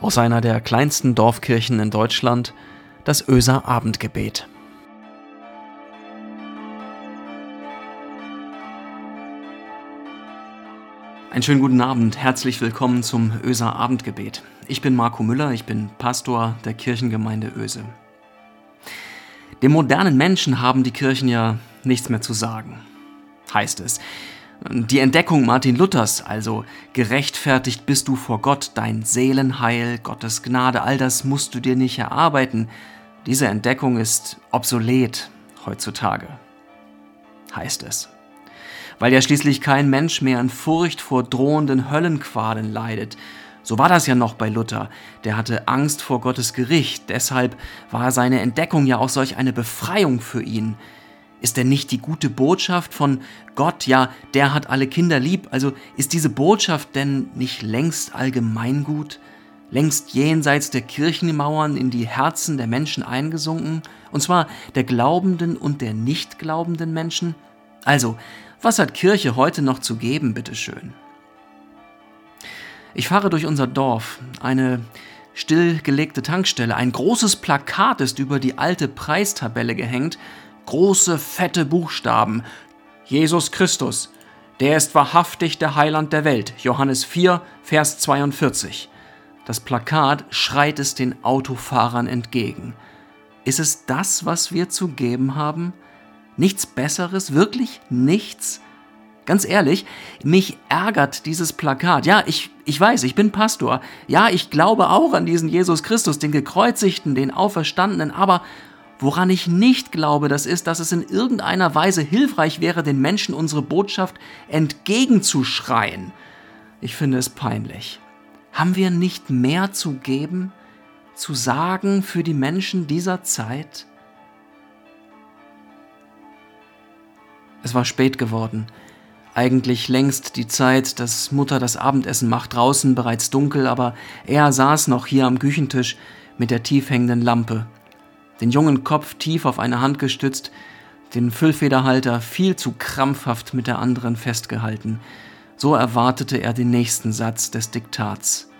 aus einer der kleinsten Dorfkirchen in Deutschland, das Öser Abendgebet. Einen schönen guten Abend, herzlich willkommen zum Öser Abendgebet. Ich bin Marco Müller, ich bin Pastor der Kirchengemeinde Öse. Dem modernen Menschen haben die Kirchen ja nichts mehr zu sagen, heißt es. Die Entdeckung Martin Luthers, also gerechtfertigt bist du vor Gott, dein Seelenheil, Gottes Gnade, all das musst du dir nicht erarbeiten, diese Entdeckung ist obsolet heutzutage, heißt es. Weil ja schließlich kein Mensch mehr in Furcht vor drohenden Höllenqualen leidet. So war das ja noch bei Luther. Der hatte Angst vor Gottes Gericht. Deshalb war seine Entdeckung ja auch solch eine Befreiung für ihn. Ist denn nicht die gute Botschaft von Gott, ja, der hat alle Kinder lieb, also ist diese Botschaft denn nicht längst allgemeingut, längst jenseits der Kirchenmauern in die Herzen der Menschen eingesunken, und zwar der glaubenden und der nicht glaubenden Menschen? Also, was hat Kirche heute noch zu geben, bitteschön? Ich fahre durch unser Dorf, eine stillgelegte Tankstelle, ein großes Plakat ist über die alte Preistabelle gehängt, große, fette Buchstaben. Jesus Christus, der ist wahrhaftig der Heiland der Welt. Johannes 4, Vers 42. Das Plakat schreit es den Autofahrern entgegen. Ist es das, was wir zu geben haben? Nichts Besseres? Wirklich nichts? Ganz ehrlich, mich ärgert dieses Plakat. Ja, ich, ich weiß, ich bin Pastor. Ja, ich glaube auch an diesen Jesus Christus, den Gekreuzigten, den Auferstandenen, aber Woran ich nicht glaube, das ist, dass es in irgendeiner Weise hilfreich wäre, den Menschen unsere Botschaft entgegenzuschreien. Ich finde es peinlich. Haben wir nicht mehr zu geben, zu sagen für die Menschen dieser Zeit? Es war spät geworden. Eigentlich längst die Zeit, dass Mutter das Abendessen macht, draußen bereits dunkel, aber er saß noch hier am Küchentisch mit der tief hängenden Lampe den jungen Kopf tief auf eine Hand gestützt, den Füllfederhalter viel zu krampfhaft mit der anderen festgehalten. So erwartete er den nächsten Satz des Diktats.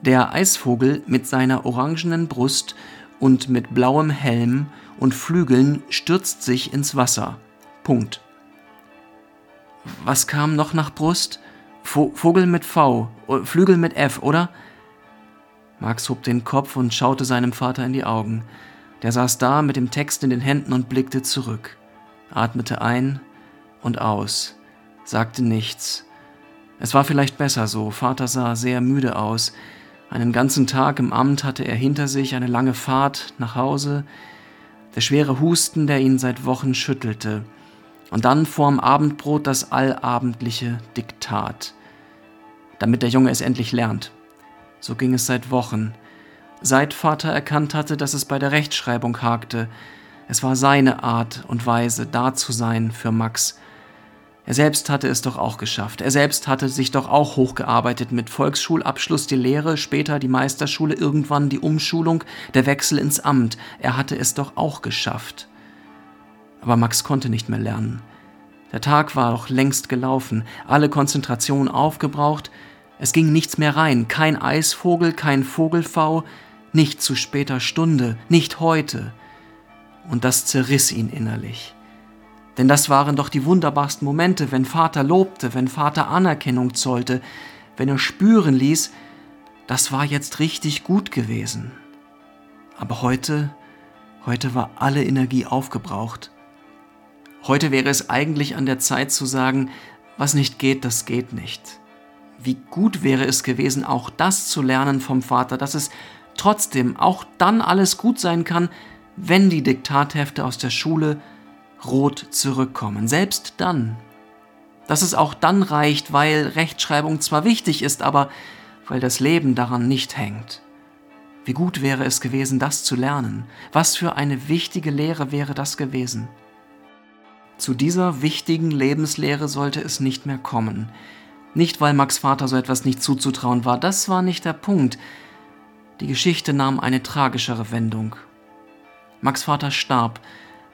Der Eisvogel mit seiner orangenen Brust und mit blauem Helm und Flügeln stürzt sich ins Wasser. Punkt. Was kam noch nach Brust? Vogel mit V, Flügel mit F, oder? Max hob den Kopf und schaute seinem Vater in die Augen. Der saß da mit dem Text in den Händen und blickte zurück, atmete ein und aus, sagte nichts. Es war vielleicht besser so, Vater sah sehr müde aus. Einen ganzen Tag im Amt hatte er hinter sich, eine lange Fahrt nach Hause, der schwere Husten, der ihn seit Wochen schüttelte, und dann vorm Abendbrot das allabendliche Diktat, damit der Junge es endlich lernt. So ging es seit Wochen, seit Vater erkannt hatte, dass es bei der Rechtschreibung hakte. Es war seine Art und Weise, da zu sein für Max. Er selbst hatte es doch auch geschafft. Er selbst hatte sich doch auch hochgearbeitet mit Volksschulabschluss, die Lehre, später die Meisterschule, irgendwann die Umschulung, der Wechsel ins Amt. Er hatte es doch auch geschafft. Aber Max konnte nicht mehr lernen. Der Tag war doch längst gelaufen, alle Konzentration aufgebraucht, es ging nichts mehr rein, kein Eisvogel, kein Vogelfau, nicht zu später Stunde, nicht heute. Und das zerriss ihn innerlich. Denn das waren doch die wunderbarsten Momente, wenn Vater lobte, wenn Vater Anerkennung zollte, wenn er spüren ließ, das war jetzt richtig gut gewesen. Aber heute, heute war alle Energie aufgebraucht. Heute wäre es eigentlich an der Zeit zu sagen, was nicht geht, das geht nicht. Wie gut wäre es gewesen, auch das zu lernen vom Vater, dass es trotzdem auch dann alles gut sein kann, wenn die Diktathefte aus der Schule rot zurückkommen. Selbst dann. Dass es auch dann reicht, weil Rechtschreibung zwar wichtig ist, aber weil das Leben daran nicht hängt. Wie gut wäre es gewesen, das zu lernen. Was für eine wichtige Lehre wäre das gewesen. Zu dieser wichtigen Lebenslehre sollte es nicht mehr kommen. Nicht, weil Max Vater so etwas nicht zuzutrauen war, das war nicht der Punkt. Die Geschichte nahm eine tragischere Wendung. Max Vater starb,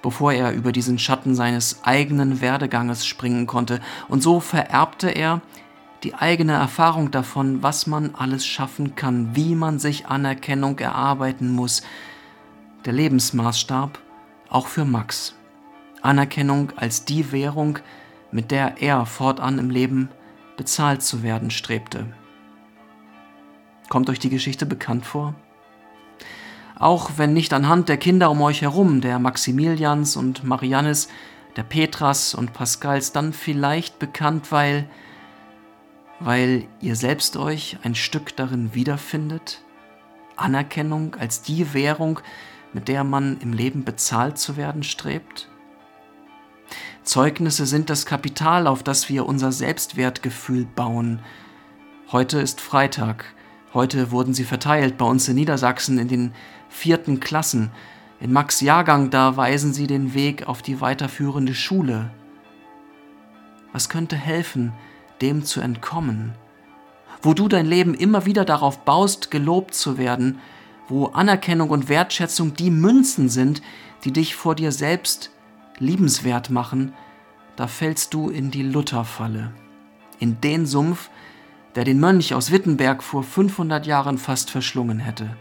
bevor er über diesen Schatten seines eigenen Werdeganges springen konnte, und so vererbte er die eigene Erfahrung davon, was man alles schaffen kann, wie man sich Anerkennung erarbeiten muss, der Lebensmaßstab auch für Max. Anerkennung als die Währung, mit der er fortan im Leben bezahlt zu werden strebte. Kommt euch die Geschichte bekannt vor? Auch wenn nicht anhand der Kinder um euch herum, der Maximilians und Mariannes, der Petras und Pascals, dann vielleicht bekannt, weil, weil ihr selbst euch ein Stück darin wiederfindet? Anerkennung als die Währung, mit der man im Leben bezahlt zu werden strebt? Zeugnisse sind das Kapital, auf das wir unser Selbstwertgefühl bauen. Heute ist Freitag. Heute wurden sie verteilt bei uns in Niedersachsen in den vierten Klassen. In Max Jahrgang, da weisen sie den Weg auf die weiterführende Schule. Was könnte helfen, dem zu entkommen? Wo du dein Leben immer wieder darauf baust, gelobt zu werden, wo Anerkennung und Wertschätzung die Münzen sind, die dich vor dir selbst liebenswert machen, da fällst du in die Lutherfalle, in den Sumpf, der den Mönch aus Wittenberg vor 500 Jahren fast verschlungen hätte.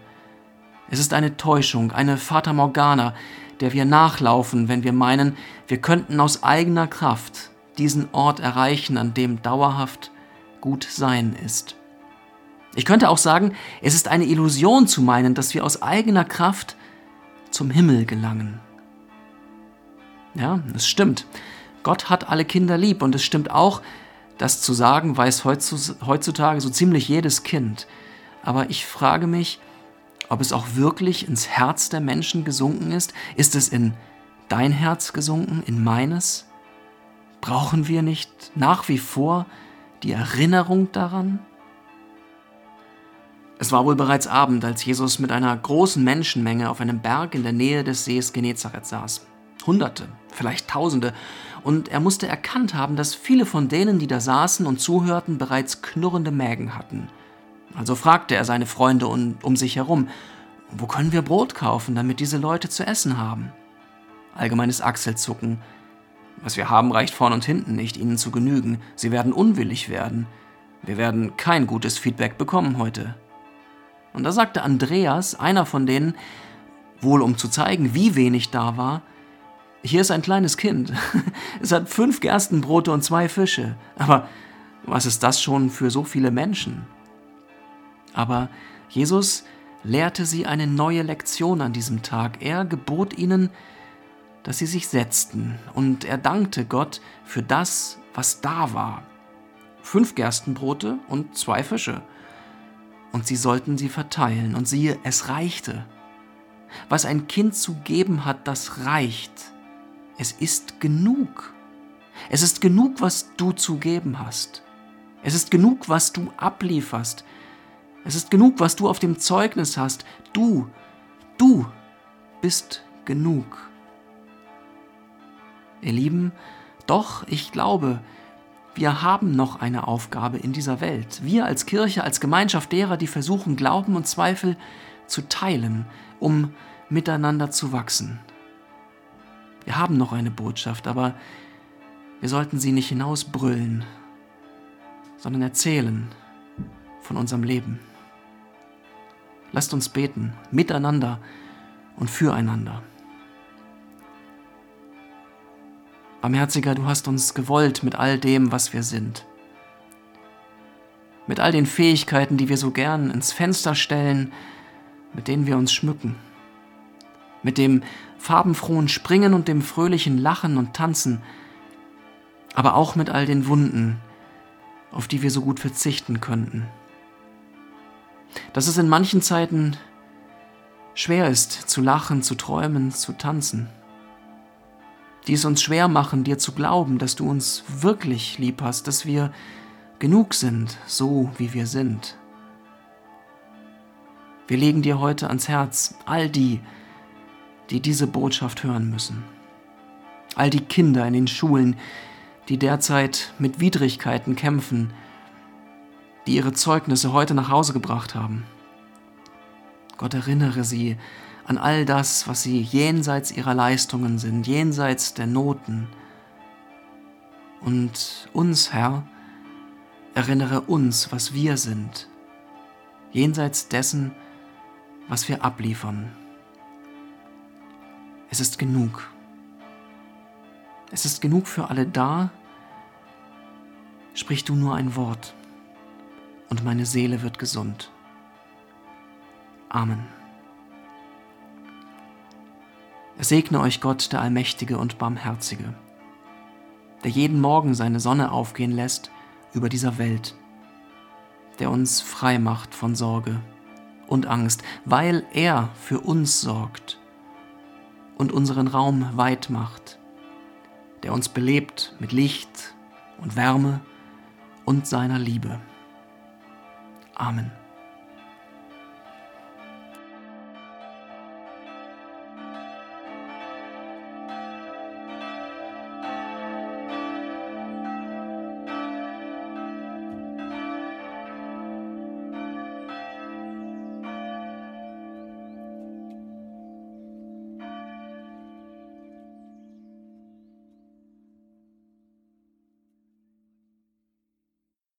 Es ist eine Täuschung, eine Fata Morgana, der wir nachlaufen, wenn wir meinen, wir könnten aus eigener Kraft diesen Ort erreichen, an dem dauerhaft gut sein ist. Ich könnte auch sagen, es ist eine Illusion zu meinen, dass wir aus eigener Kraft zum Himmel gelangen. Ja, es stimmt. Gott hat alle Kinder lieb und es stimmt auch, das zu sagen weiß heutzutage so ziemlich jedes Kind. Aber ich frage mich, ob es auch wirklich ins Herz der Menschen gesunken ist. Ist es in dein Herz gesunken, in meines? Brauchen wir nicht nach wie vor die Erinnerung daran? Es war wohl bereits Abend, als Jesus mit einer großen Menschenmenge auf einem Berg in der Nähe des Sees Genezareth saß. Hunderte, vielleicht Tausende, und er musste erkannt haben, dass viele von denen, die da saßen und zuhörten, bereits knurrende Mägen hatten. Also fragte er seine Freunde um, um sich herum, wo können wir Brot kaufen, damit diese Leute zu essen haben? Allgemeines Achselzucken. Was wir haben, reicht vorn und hinten nicht, ihnen zu genügen. Sie werden unwillig werden. Wir werden kein gutes Feedback bekommen heute. Und da sagte Andreas, einer von denen, wohl um zu zeigen, wie wenig da war, hier ist ein kleines Kind. Es hat fünf Gerstenbrote und zwei Fische. Aber was ist das schon für so viele Menschen? Aber Jesus lehrte sie eine neue Lektion an diesem Tag. Er gebot ihnen, dass sie sich setzten, und er dankte Gott für das, was da war. Fünf Gerstenbrote und zwei Fische. Und sie sollten sie verteilen, und siehe, es reichte. Was ein Kind zu geben hat, das reicht. Es ist genug. Es ist genug, was du zu geben hast. Es ist genug, was du ablieferst. Es ist genug, was du auf dem Zeugnis hast. Du, du bist genug. Ihr Lieben, doch, ich glaube, wir haben noch eine Aufgabe in dieser Welt. Wir als Kirche, als Gemeinschaft derer, die versuchen, Glauben und Zweifel zu teilen, um miteinander zu wachsen. Wir haben noch eine Botschaft, aber wir sollten sie nicht hinausbrüllen, sondern erzählen von unserem Leben. Lasst uns beten, miteinander und füreinander. Barmherziger, du hast uns gewollt mit all dem, was wir sind. Mit all den Fähigkeiten, die wir so gern ins Fenster stellen, mit denen wir uns schmücken mit dem farbenfrohen Springen und dem fröhlichen Lachen und Tanzen, aber auch mit all den Wunden, auf die wir so gut verzichten könnten. Dass es in manchen Zeiten schwer ist, zu lachen, zu träumen, zu tanzen. Die es uns schwer machen, dir zu glauben, dass du uns wirklich lieb hast, dass wir genug sind, so wie wir sind. Wir legen dir heute ans Herz all die, die diese Botschaft hören müssen. All die Kinder in den Schulen, die derzeit mit Widrigkeiten kämpfen, die ihre Zeugnisse heute nach Hause gebracht haben. Gott erinnere sie an all das, was sie jenseits ihrer Leistungen sind, jenseits der Noten. Und uns, Herr, Erinnere uns, was wir sind, jenseits dessen, was wir abliefern. Es ist genug. Es ist genug für alle da. Sprich du nur ein Wort und meine Seele wird gesund. Amen. Es segne euch Gott, der Allmächtige und Barmherzige, der jeden Morgen seine Sonne aufgehen lässt über dieser Welt, der uns frei macht von Sorge und Angst, weil er für uns sorgt und unseren Raum weit macht, der uns belebt mit Licht und Wärme und seiner Liebe. Amen.